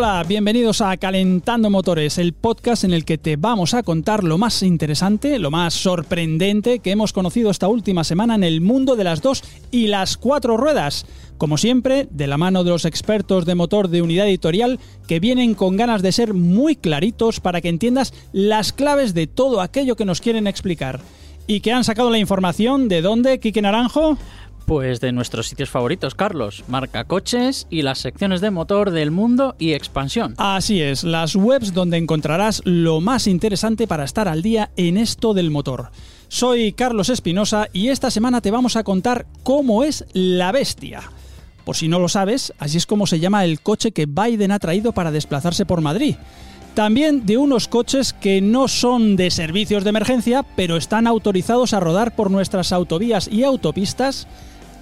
Hola, bienvenidos a Calentando Motores, el podcast en el que te vamos a contar lo más interesante, lo más sorprendente que hemos conocido esta última semana en el mundo de las dos y las cuatro ruedas. Como siempre, de la mano de los expertos de motor de unidad editorial que vienen con ganas de ser muy claritos para que entiendas las claves de todo aquello que nos quieren explicar. ¿Y que han sacado la información de dónde, Quique Naranjo? Pues de nuestros sitios favoritos, Carlos, marca coches y las secciones de motor del mundo y expansión. Así es, las webs donde encontrarás lo más interesante para estar al día en esto del motor. Soy Carlos Espinosa y esta semana te vamos a contar cómo es la bestia. Por si no lo sabes, así es como se llama el coche que Biden ha traído para desplazarse por Madrid. También de unos coches que no son de servicios de emergencia, pero están autorizados a rodar por nuestras autovías y autopistas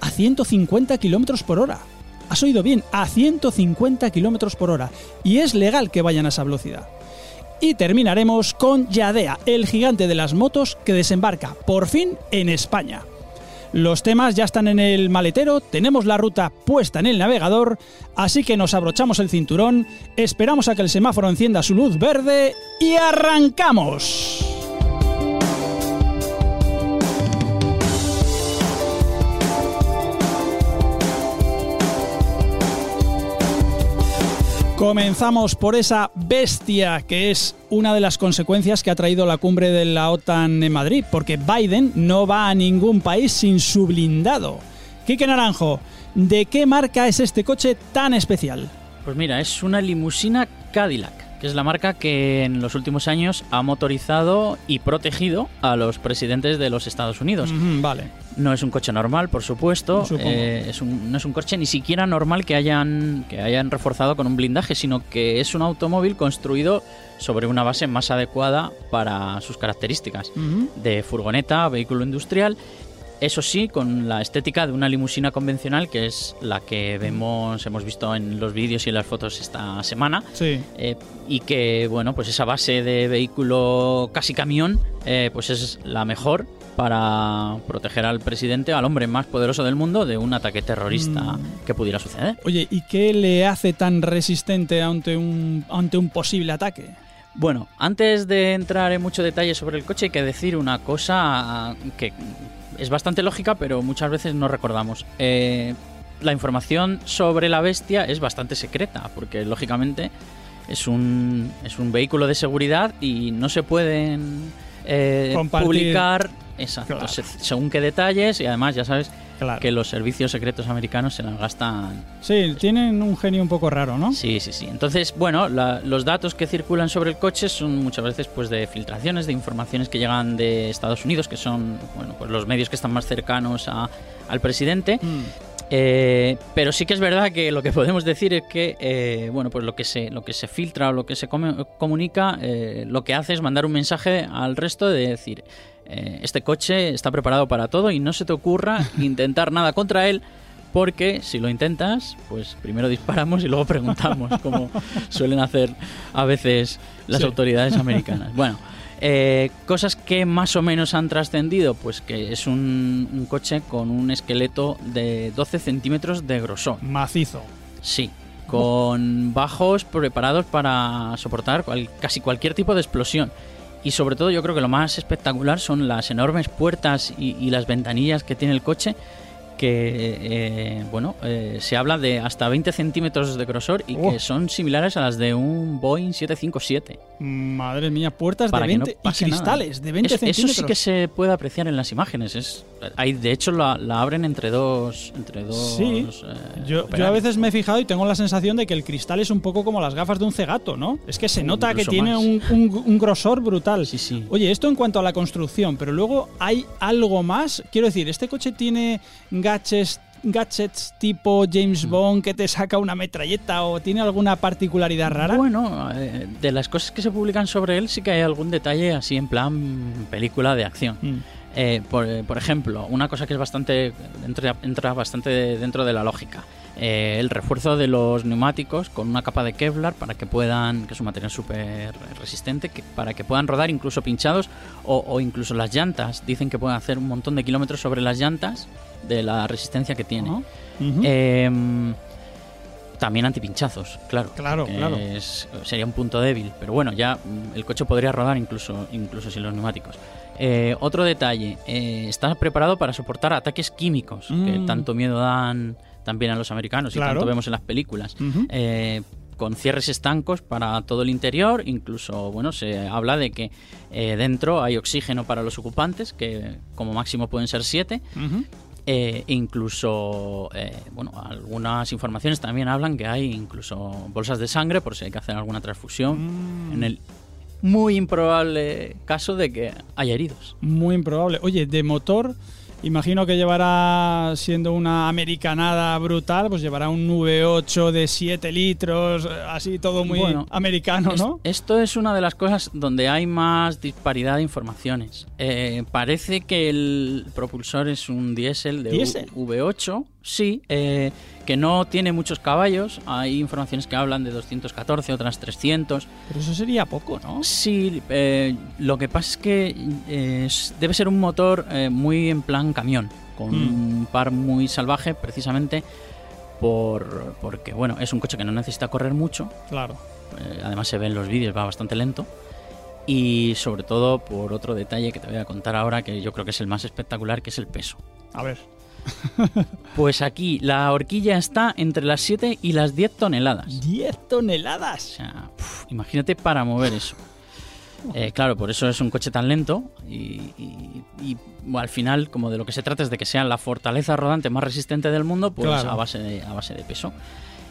a 150 kilómetros por hora. Has oído bien, a 150 kilómetros por hora. Y es legal que vayan a esa velocidad. Y terminaremos con Yadea, el gigante de las motos que desembarca por fin en España. Los temas ya están en el maletero, tenemos la ruta puesta en el navegador, así que nos abrochamos el cinturón, esperamos a que el semáforo encienda su luz verde y arrancamos. Comenzamos por esa bestia que es una de las consecuencias que ha traído la cumbre de la OTAN en Madrid, porque Biden no va a ningún país sin su blindado. Quique Naranjo, ¿de qué marca es este coche tan especial? Pues mira, es una limusina Cadillac, que es la marca que en los últimos años ha motorizado y protegido a los presidentes de los Estados Unidos. Vale. No es un coche normal, por supuesto. Eh, es un- no es un coche ni siquiera normal que hayan, que hayan reforzado con un blindaje, sino que es un automóvil construido sobre una base más adecuada para sus características. De furgoneta, vehículo industrial. Eso sí, con la estética de una limusina convencional, que es la que vemos, hemos visto en los vídeos y en las fotos esta semana. Sí. Eh, y que bueno pues esa base de vehículo casi camión eh, pues es la mejor para proteger al presidente al hombre más poderoso del mundo de un ataque terrorista Mm. que pudiera suceder Oye, ¿y qué le hace tan resistente ante un, ante un posible ataque? bueno antes de entrar en mucho detalle sobre el coche hay que decir una cosa que es bastante lógica pero muchas veces no recordamos Eh, la información sobre la bestia es bastante secreta porque lógicamente es un, es un vehículo de seguridad y no se pueden eh, publicar exacto, Claro. se- según qué detalles y además ya sabes Claro. que los servicios secretos americanos se las gastan Sí, tienen un genio un poco raro, ¿no? Sí, sí, sí. Entonces, bueno, la- los datos que circulan sobre el coche son muchas veces pues de filtraciones, de informaciones que llegan de Estados Unidos, que son bueno, pues los medios que están más cercanos a- al presidente. Mm. Eh, pero sí que es verdad que lo que podemos decir es que eh, bueno, pues lo que se, lo que se filtra o lo que se come- comunica, eh, lo que hace es mandar un mensaje al resto de decir eh, este coche está preparado para todo y no se te ocurra intentar nada contra él. Porque si lo intentas, pues primero disparamos y luego preguntamos, como suelen hacer a veces las Sí. autoridades americanas. Bueno, eh, cosas que más o menos han trascendido, pues que es un, un coche con un esqueleto de 12 centímetros de grosor. Macizo. Sí, con bajos preparados para soportar cual- casi cualquier tipo de explosión. Y sobre todo yo creo que lo más espectacular son las enormes puertas y, y las ventanillas que tiene el coche, que eh, bueno, eh, se habla de hasta 20 centímetros de grosor y Oh. que son similares a las de un Boeing 757. Madre mía, puertas Para de que no 20 y nada. cristales de 20 Eso- Eso centímetros. sí que se puede apreciar en las imágenes. Es, hay, de hecho, la, la abren entre dos. Entre dos Sí. eh, Yo, yo a veces me he fijado y tengo la sensación de que el cristal es un poco como las gafas de un cegato, ¿no? Es que se nota que tiene un- un grosor brutal. Sí, sí. Oye, esto en cuanto a la construcción, pero luego hay algo más. Quiero decir, ¿este coche tiene gadgets, gadgets tipo James Mm. Bond que te saca una metralleta o tiene alguna particularidad rara? Bueno, eh, de las cosas que se publican sobre él sí que hay algún detalle así en plan película de acción. Mm. Eh, por, por ejemplo, una cosa que es bastante entra, entra bastante dentro de la lógica. eh, el refuerzo de los neumáticos con una capa de Kevlar para que puedan, que es un material súper resistente, que, para que puedan rodar incluso pinchados o, o incluso las llantas. Dicen que pueden hacer un montón de kilómetros sobre las llantas de la resistencia que tiene. Ajá. Ujú. Em, también antipinchazos, claro. Claro, claro. es- sería un punto débil, pero bueno, ya el coche podría rodar incluso, incluso sin los neumáticos. Eh, otro detalle, eh, está preparado para soportar ataques químicos, que Mm. tanto miedo dan también a los americanos y Claro. tanto vemos en las películas. Eh, con cierres estancos para todo el interior, incluso, bueno, se habla de que eh, dentro hay oxígeno para los ocupantes, que como máximo pueden ser siete. Eh, incluso, eh, bueno, algunas informaciones también hablan que hay incluso bolsas de sangre por si hay que hacer alguna transfusión. Mm. En el muy improbable caso de que haya heridos. Muy improbable. Oye, de motor, imagino que llevará, siendo una americanada brutal, pues llevará un V8 de 7 litros, así todo muy Bueno, americano, Es- ¿no? esto es una de las cosas donde hay más disparidad de informaciones. Eh, parece que el propulsor es un diésel de ¿Diésel? U- V8, sí, eh, que no tiene muchos caballos. Hay informaciones que hablan de 214, otras 300. Pero eso sería poco, ¿no? Sí, eh, lo que pasa es que eh, debe ser un motor eh, muy en plan camión, con Mm. un par muy salvaje, precisamente por, porque bueno, es un coche que no necesita correr mucho, Claro. eh, además se ve en los vídeos, va bastante lento. Y sobre todo por otro detalle que te voy a contar ahora, que yo creo que es el más espectacular, que es el peso. A ver. Pues aquí la horquilla está entre las 7 y las 10 toneladas. 10 O toneladas. sea, uf, imagínate para mover eso. Eh, claro, por eso es un coche tan lento y, y- y, bueno, al final, como de lo que se trata es de que sea la fortaleza rodante más resistente del mundo, pues Claro. a, base de, a base de peso.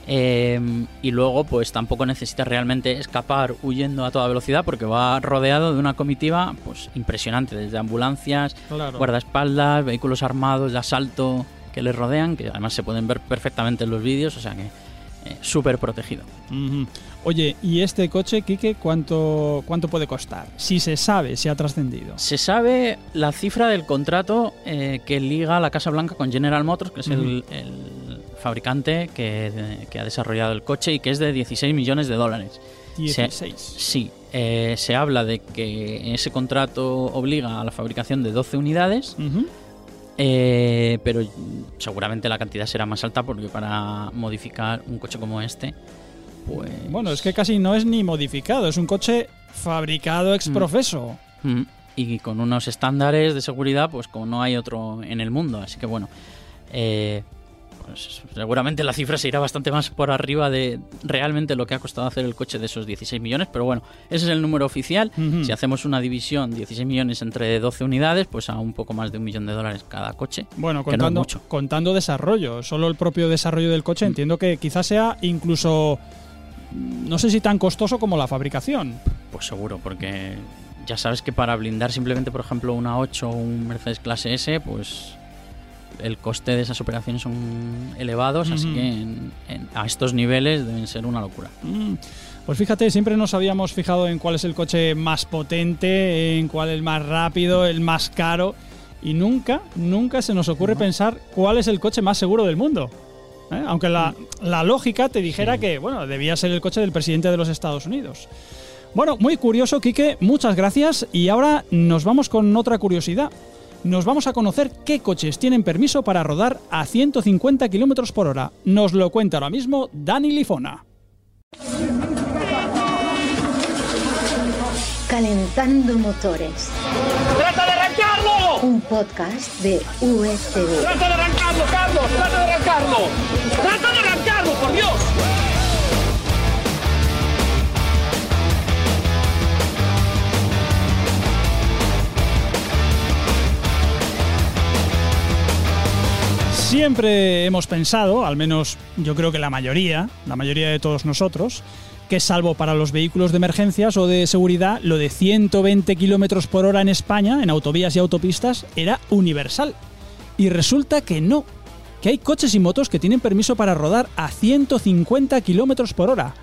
Eh, y luego, pues tampoco necesita realmente escapar huyendo a toda velocidad porque va rodeado de una comitiva pues impresionante, desde ambulancias, Claro. guardaespaldas, vehículos armados de asalto que les rodean, que además se pueden ver perfectamente en los vídeos, o sea que eh, súper protegido. Ujú. Oye, ¿y este coche, Quique, cuánto, cuánto puede costar? Si se sabe, si ha trascendido. Se sabe la cifra del contrato eh, que liga la Casa Blanca con General Motors, que es el, el fabricante que, que ha desarrollado el coche y que es de 16 millones de dólares. 16. Sí, eh, se habla de que ese contrato obliga a la fabricación de 12 unidades, eh, pero seguramente la cantidad será más alta porque para modificar un coche como este, pues... Bueno, es que casi no es ni modificado, es un coche fabricado ex Mm. profeso. Mm, Y con unos estándares de seguridad, pues como no hay otro en el mundo. Así que bueno, eh, pues seguramente la cifra se irá bastante más por arriba de realmente lo que ha costado hacer el coche de esos 16 millones. Pero bueno, ese es el número oficial. Si hacemos una división, 16 millones entre 12 unidades, pues a un poco más de un millón de dólares cada coche. Bueno, no contando, mucho. contando desarrollo, solo el propio desarrollo del coche Mm. entiendo que quizás sea incluso, no sé si tan costoso como la fabricación. Pues seguro, porque ya sabes que para blindar simplemente, por ejemplo, una 8 o un Mercedes clase S, pues el coste de esas operaciones son elevados, así que en- en- a estos niveles deben ser una locura. Mm, Pues fíjate, siempre nos habíamos fijado en cuál es el coche más potente, en cuál es el más rápido, el más caro, y nunca, nunca se nos ocurre No. pensar cuál es el coche más seguro del mundo. ¿eh? Aunque la, la lógica te dijera Sí. que, bueno, debía ser el coche del presidente de los Estados Unidos. Bueno, muy curioso, Quique, muchas gracias. Y ahora nos vamos con otra curiosidad. Nos vamos a conocer qué coches tienen permiso para rodar a 150 km por hora. Nos lo cuenta ahora mismo Dani Lifona. Calentando motores. ¡Trata de arrancarlo! Un podcast de USV. ¡Trata de arrancarlo, Carlos! ¡Trata de arrancarlo! ¡Trata de arrancarlo, por Dios! Siempre hemos pensado, al menos yo creo que la mayoría, la mayoría de todos nosotros, que salvo para los vehículos de emergencias o de seguridad, lo de 120 kilómetros por hora en España, en autovías y autopistas, era universal. Y resulta que no, que hay coches y motos que tienen permiso para rodar a 150 kilómetros por hora.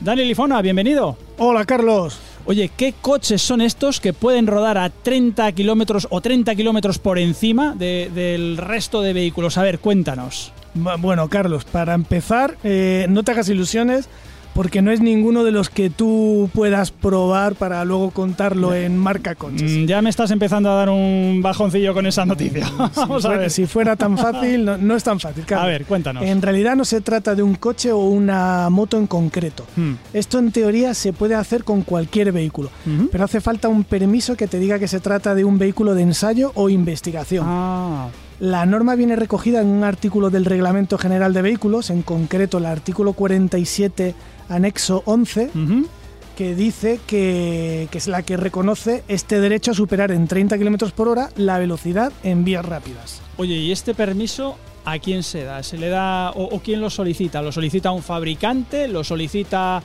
Dani Lifona, bienvenido. Hola Carlos. Oye, ¿qué coches son estos que pueden rodar a 30 kilómetros o 30 kilómetros por encima de- del resto de vehículos? A ver, cuéntanos. Bu- Bueno, Carlos, para empezar, eh, no te hagas ilusiones porque no es ninguno de los que tú puedas probar para luego contarlo en marca coches. Mm, ya me estás empezando a dar un bajoncillo con esa noticia. Vamos si, a fuera, ver. si fuera tan fácil, no, no es tan fácil. A ver, cuéntanos. En realidad no se trata de un coche o una moto en concreto. Hmm. Esto en teoría se puede hacer con cualquier vehículo, pero hace falta un permiso que te diga que se trata de un vehículo de ensayo o investigación. Ah, La norma viene recogida en un artículo del Reglamento General de Vehículos, en concreto el artículo 47, anexo 11, ujú. que dice que, que es la que reconoce este derecho a superar en 30 km por hora la velocidad en vías rápidas. Oye, ¿y este permiso a quién se da? ¿Se le da o, o quién lo solicita? ¿Lo solicita un fabricante? ¿Lo solicita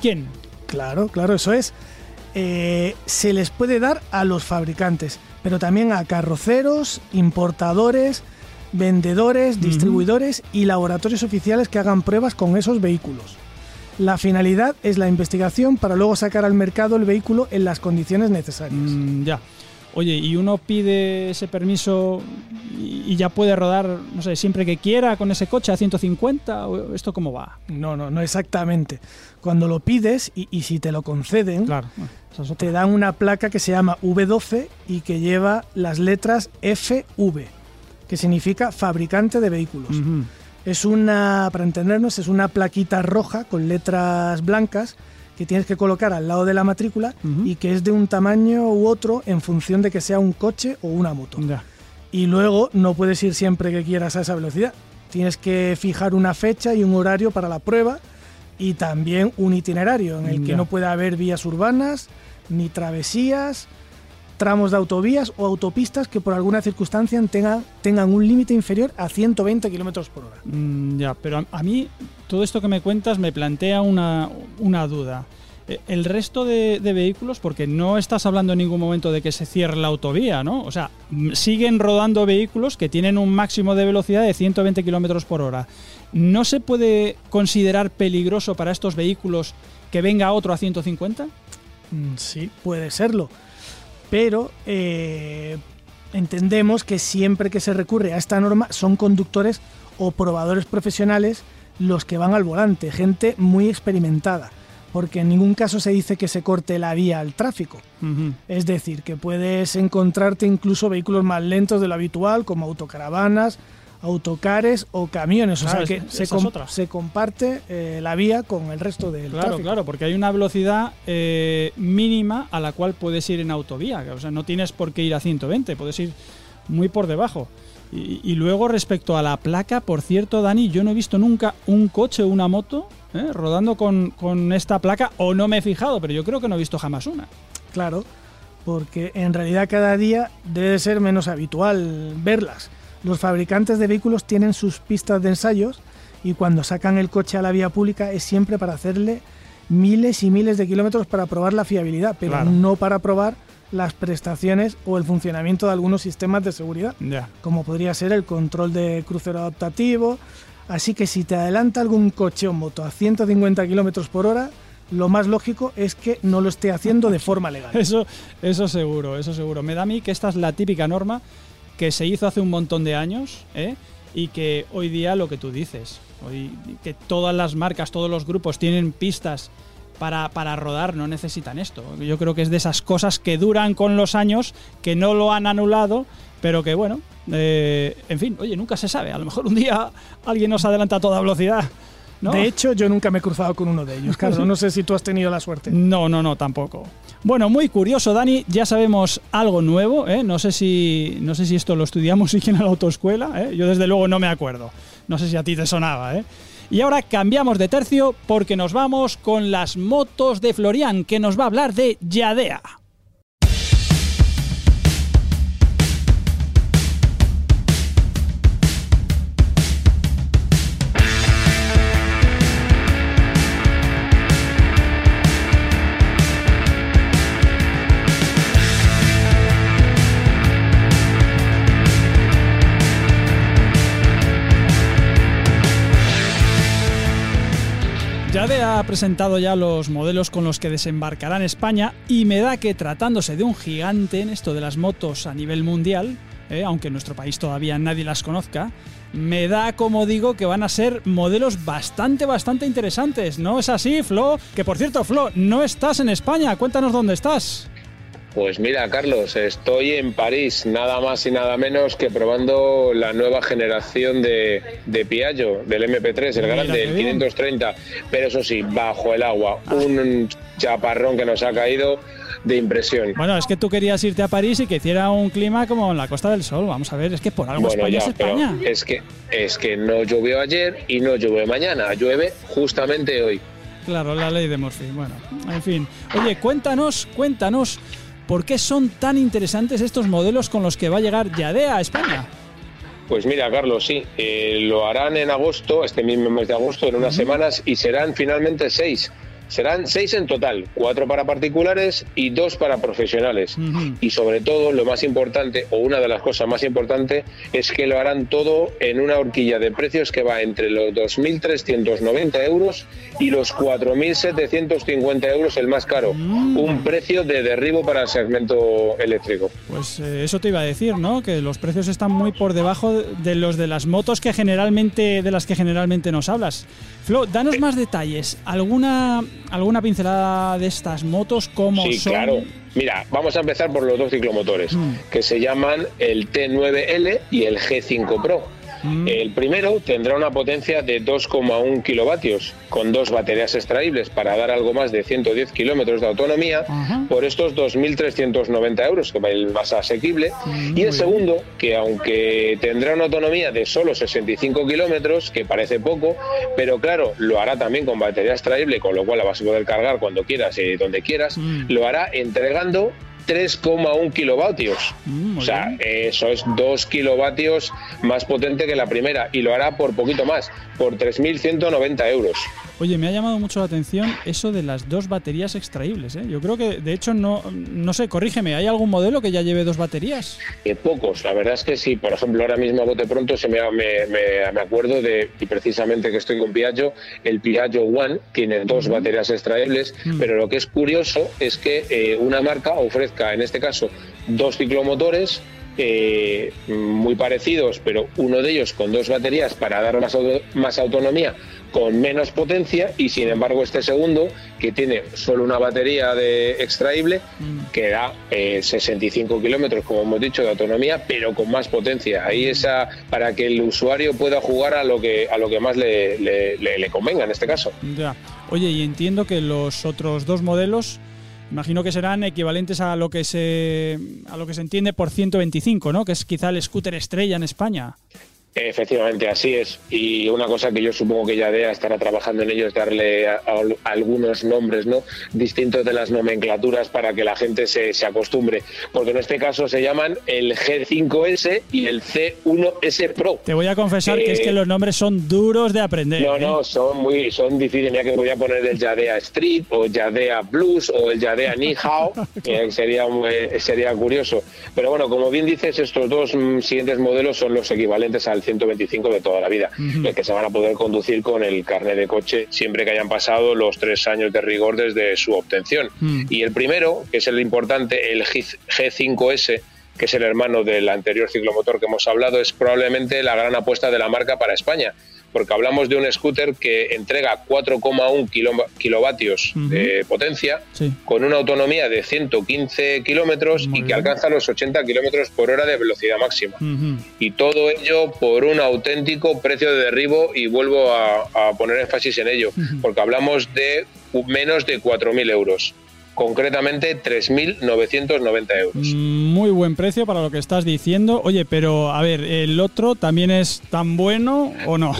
quién? Claro, claro, eso es. Eh, se les puede dar a los fabricantes, pero también a carroceros, importadores, vendedores, distribuidores y laboratorios oficiales que hagan pruebas con esos vehículos. La finalidad es la investigación para luego sacar al mercado el vehículo en las condiciones necesarias. Mm, ya. Oye, ¿y uno pide ese permiso y, y ya puede rodar, no sé, siempre que quiera con ese coche a 150? ¿O ¿Esto cómo va? No, no, no exactamente. Cuando lo pides y, y si te lo conceden, Claro, bueno, te dan una placa que se llama V12 y que lleva las letras FV, que significa fabricante de vehículos. Es una, para entendernos, es una plaquita roja con letras blancas que tienes que colocar al lado de la matrícula y que es de un tamaño u otro en función de que sea un coche o una moto. Ya. Y luego no puedes ir siempre que quieras a esa velocidad. Tienes que fijar una fecha y un horario para la prueba y también un itinerario en el que no puede haber vías urbanas, ni travesías, tramos de autovías o autopistas que por alguna circunstancia tengan, tengan un límite inferior a 120 kilómetros por hora. Mm, ya, pero a, a mí todo esto que me cuentas me plantea una, una duda. Eh, El resto de, vehículos, porque no estás hablando en ningún momento de que se cierre la autovía, ¿no? O sea, siguen rodando vehículos que tienen un máximo de velocidad de 120 kilómetros por hora. ¿No se puede considerar peligroso para estos vehículos que venga otro a 150? Mm, Sí, puede serlo. Pero eh, entendemos que siempre que se recurre a esta norma son conductores o probadores profesionales los que van al volante, gente muy experimentada, porque en ningún caso se dice que se corte la vía al tráfico. Es decir, que puedes encontrarte incluso vehículos más lentos de lo habitual, como autocaravanas, autocares o camiones. Claro, o sea que se, es comparte eh, la vía con el resto del Claro, tráfico. claro, porque hay una velocidad eh, mínima a la cual puedes ir en autovía. O sea, no tienes por qué ir a 120, puedes ir muy por debajo. Y, y luego respecto a la placa, por cierto, Dani, yo no he visto nunca un coche o una moto ¿eh? rodando con, con esta placa, o no me he fijado, pero yo creo que no he visto jamás una. Claro, porque en realidad cada día debe de ser menos habitual verlas. Los fabricantes de vehículos tienen sus pistas de ensayos y cuando sacan el coche a la vía pública es siempre para hacerle miles y miles de kilómetros para probar la fiabilidad, pero Claro. no para probar las prestaciones o el funcionamiento de algunos sistemas de seguridad, como podría ser el control de crucero adaptativo. Así que si te adelanta algún coche o moto a 150 kilómetros por hora, lo más lógico es que no lo esté haciendo de forma legal. Eso, eso seguro, eso seguro. Me da a mí que esta es la típica norma que se hizo hace un montón de años ¿eh? y que hoy día lo que tú dices, hoy, que todas las marcas, todos los grupos tienen pistas para, para rodar, no necesitan esto. Yo creo que es de esas cosas que duran con los años, que no lo han anulado, pero que bueno, eh, en fin, oye, nunca se sabe. A lo mejor un día alguien nos adelanta a toda velocidad. ¿No? De hecho, yo nunca me he cruzado con uno de ellos, Carlos. No sé si tú has tenido la suerte. No, no, no, tampoco. Bueno, muy curioso, Dani. Ya sabemos algo nuevo. ¿eh? No, sé si, no sé si esto lo estudiamos sí que en la autoescuela. ¿eh? Yo desde luego no me acuerdo. No sé si a ti te sonaba. ¿eh? Y ahora cambiamos de tercio porque nos vamos con las motos de Florian, que nos va a hablar de Yadea. Ha presentado ya los modelos con los que desembarcará en España y me da que tratándose de un gigante en esto de las motos a nivel mundial, eh, aunque en nuestro país todavía nadie las conozca, me da como digo que van a ser modelos bastante, bastante interesantes. ¿No es así, Flo? Que por cierto, Flo, no estás en España. Cuéntanos dónde estás. Pues mira, Carlos, estoy en París, nada más y nada menos que probando la nueva generación de, de Piaggio, del MP3, el grande, el 530, pero eso sí, bajo el agua, un chaparrón que nos ha caído de impresión. Bueno, es que tú querías irte a París y que hiciera un clima como en la Costa del Sol. Vamos a ver, es que por algo Bueno, España ya, es pero España. es que es que no llovió ayer y no llueve mañana, llueve justamente hoy. Claro, la ley de Murphy. Bueno, en fin. Oye, cuéntanos, cuéntanos, ¿por qué son tan interesantes estos modelos con los que va a llegar Yadea a España? Pues mira, Carlos, sí, eh, lo harán en agosto, este mismo mes de agosto, en unas semanas, y serán finalmente seis. Serán seis en total, cuatro para particulares y dos para profesionales. Y sobre todo, lo más importante, o una de las cosas más importantes, es que lo harán todo en una horquilla de precios que va entre los 2.390 euros y los 4.750 euros el más caro. Un precio de derribo para el segmento eléctrico. Pues eh, eso te iba a decir, ¿no? Que los precios están muy por debajo de los de las motos que generalmente de las que generalmente nos hablas. Flo, danos más detalles. ¿Alguna alguna pincelada de estas motos cómo Sí, son? claro. Mira, vamos a empezar por los dos ciclomotores, Mm. que se llaman el T9L y el G5 Pro. Mm. El primero tendrá una potencia de 2,1 kilovatios, con dos baterías extraíbles para dar algo más de 110 kilómetros de autonomía, por estos 2.390 euros, que va el más asequible. Mm, y el segundo, que aunque tendrá una autonomía de solo 65 kilómetros, que parece poco, pero claro, lo hará también con batería extraíble, con lo cual la vas a poder cargar cuando quieras y donde quieras, Mm. lo hará entregando 3,1 kilovatios. Mm, o sea, bien. eso es 2 kilovatios más potente que la primera y lo hará por poquito más, por 3.190 euros. Oye, me ha llamado mucho la atención eso de las dos baterías extraíbles. ¿eh? Yo creo que, de hecho, no, no sé, corrígeme, ¿hay algún modelo que ya lleve dos baterías? Eh, pocos, la verdad es que sí. Por ejemplo, ahora mismo a bote pronto se me, me, me- me acuerdo de, y precisamente que estoy con Piaggio, el Piaggio One tiene dos baterías extraíbles, Mm. pero lo que es curioso es que eh, una marca ofrezca, en este caso, dos ciclomotores eh, muy parecidos, pero uno de ellos con dos baterías para dar más, auto- más autonomía con menos potencia y sin embargo este segundo que tiene solo una batería de extraíble que da eh, 65 kilómetros como hemos dicho de autonomía pero con más potencia ahí esa para que el usuario pueda jugar a lo que a lo que más le, le- le- le convenga en este caso Ya. Oye, y entiendo que los otros dos modelos, imagino que serán equivalentes a lo que se a lo que se entiende por 125, ¿no? Que es quizá el scooter estrella en España. Efectivamente, así es. Y una cosa que yo supongo que Yadea estará trabajando en ello es darle a- a- algunos nombres ¿no? distintos de las nomenclaturas para que la gente se, se acostumbre. Porque en este caso se llaman el G5S y el C1S Pro. Te voy a confesar que es Eh, que los nombres son duros de aprender. No, ¿eh? no, son muy son difíciles. Mira que voy a poner el Yadea Street o Yadea Blues o el Yadea Ni Hao, que sería, sería curioso. Pero bueno, como bien dices, estos dos mm, siguientes modelos son los equivalentes al 125 de toda la vida, el que se van a poder conducir con el carnet de coche siempre que hayan pasado los tres años de rigor desde su obtención. Mm. Y el primero, que es el importante, el G- G5S, que es el hermano del anterior ciclomotor que hemos hablado, es probablemente la gran apuesta de la marca para España, porque hablamos de un scooter que entrega 4,1 kilo- kilovatios de potencia, Sí. con una autonomía de 115 kilómetros y que bien. alcanza los 80 kilómetros por hora de velocidad máxima. Y todo ello por un auténtico precio de derribo y vuelvo a, a poner énfasis en ello, porque hablamos de menos de 4.000 euros, concretamente 3.990 euros. Mm, Muy buen precio para lo que estás diciendo. Oye, pero a ver, ¿el otro también es tan bueno o no?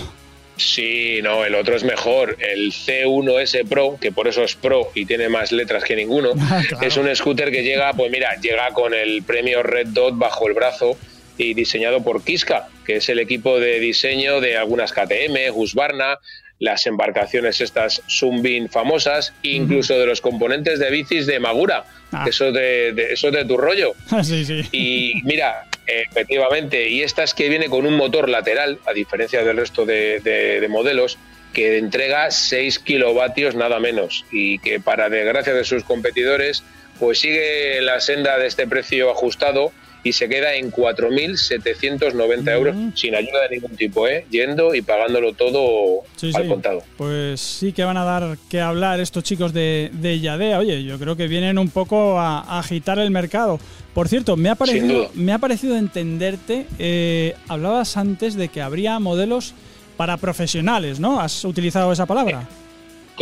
Sí, no, el otro es mejor. El C1S Pro, que por eso es Pro y tiene más letras que ninguno, Ah, claro. es un scooter que llega, pues mira, llega con el premio Red Dot bajo el brazo y diseñado por Kiska, que es el equipo de diseño de algunas KTM, Husqvarna, las embarcaciones estas Sunbeam famosas, incluso de los componentes de bicis de Magura. Ah. Eso de, de- eso de tu rollo. sí, sí. Y mira, Efectivamente, y esta es que viene con un motor lateral, a diferencia del resto de, de- de modelos, que entrega 6 kilovatios nada menos y que para desgracia de sus competidores, pues sigue la senda de este precio ajustado y se queda en 4.790 euros sin ayuda de ningún tipo, ¿eh? yendo y pagándolo todo Sí, al sí. contado. Pues sí que van a dar que hablar estos chicos de, de Yadea. Oye, yo creo que vienen un poco a, a agitar el mercado. Por cierto, me ha parecido, duda. me ha parecido entenderte. eh, hablabas antes de que habría modelos para profesionales, ¿no? ¿Has utilizado esa palabra?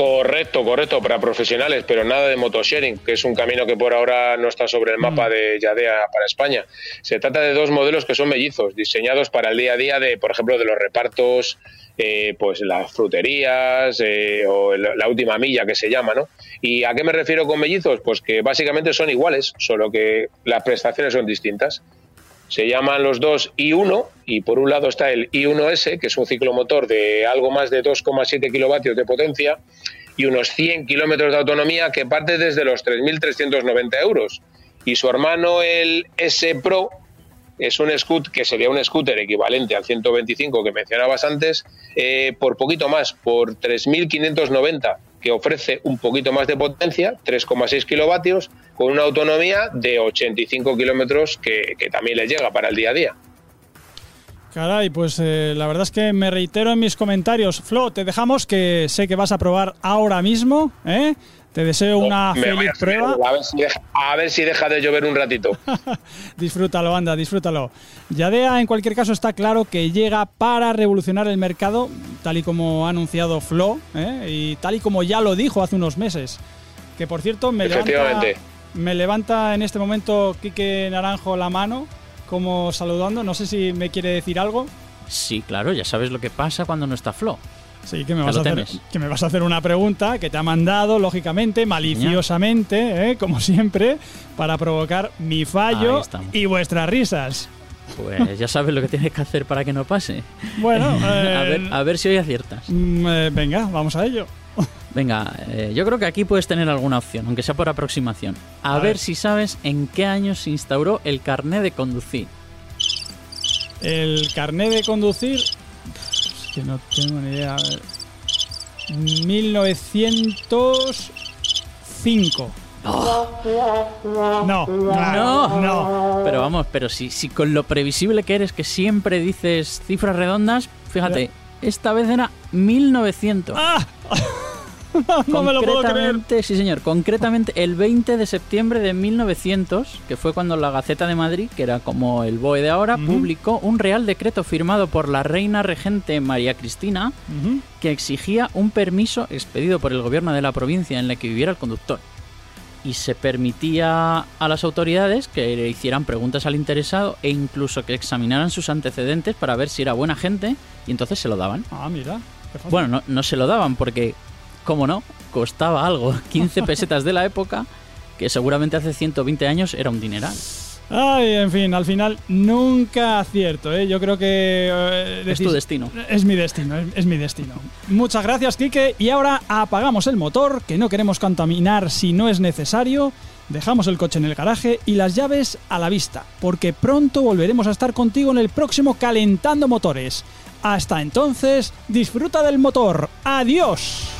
Correcto, correcto, para profesionales, pero nada de motosharing, que es un camino que por ahora no está sobre el mapa de Yadea para España. Se trata de dos modelos que son mellizos, diseñados para el día a día de, por ejemplo, de los repartos, eh, pues las fruterías eh, o la última milla que se llama, ¿no? ¿Y a qué me refiero con mellizos? Pues que básicamente son iguales, solo que las prestaciones son distintas. Se llaman los dos I1 y por un lado está el I1S, que es un ciclomotor de algo más de 2,7 kilovatios de potencia y unos 100 kilómetros de autonomía que parte desde los 3.390 euros. Y su hermano, el S Pro, es un scoot que sería un scooter equivalente al 125 que mencionabas antes, eh, por poquito más, por 3.590, que ofrece un poquito más de potencia, 3,6 kilovatios, con una autonomía de 85 kilómetros que, también le llega para el día a día. Caray, pues eh, la verdad es que me reitero en mis comentarios. Flo, te dejamos que sé que vas a probar ahora mismo. ¿eh? Te deseo una Me voy feliz a prueba. A ver, si deja, a ver si deja de llover un ratito. disfrútalo, anda, disfrútalo. Yadea, en cualquier caso, está claro que llega para revolucionar el mercado, tal y como ha anunciado Flo, ¿eh? y tal y como ya lo dijo hace unos meses. Que por cierto, me levanta, me levanta en este momento Quique Naranjo la mano, como saludando. No sé si me quiere decir algo. Sí, claro, ya sabes lo que pasa cuando no está Flo. Sí, que me, vas a hacer, que me vas a hacer una pregunta que te ha mandado, lógicamente, maliciosamente, ¿eh? como siempre, para provocar mi fallo y vuestras risas. Pues ya sabes lo que tienes que hacer para que no pase. Bueno, a, eh, ver, a ver si hoy aciertas. mm, eh, venga, vamos a ello. Venga, yo creo que aquí puedes tener alguna opción, aunque sea por aproximación. A, A ver. ver. si sabes en qué año se instauró el carné de conducir. El carnet de conducir. Que no tengo ni idea. A ver. 1905. No, no, No. no. Pero vamos, pero si, si con lo previsible que eres, que siempre dices cifras redondas, fíjate, esta vez era 1900. ¡Ah! no me lo puedo creer. Concretamente, sí señor, concretamente el 20 de septiembre de 1900, que fue cuando la Gaceta de Madrid, que era como el BOE de ahora, publicó un real decreto firmado por la reina regente María Cristina que exigía un permiso expedido por el gobierno de la provincia en la que viviera el conductor. Y se permitía a las autoridades que le hicieran preguntas al interesado e incluso que examinaran sus antecedentes para ver si era buena gente y entonces se lo daban. Ah, mira. Bueno, no, no se lo daban porque, como no, costaba algo. 15 pesetas de la época, que seguramente hace 120 años era un dineral. Ay, en fin, al final nunca acierto, ¿eh? Yo creo que... eh, Es tu destino. Es mi destino, es, es mi destino. Muchas gracias, Quique. Y ahora apagamos el motor, que no queremos contaminar si no es necesario. Dejamos el coche en el garaje y las llaves a la vista, porque pronto volveremos a estar contigo en el próximo Calentando Motores. Hasta entonces, disfruta del motor. ¡Adiós!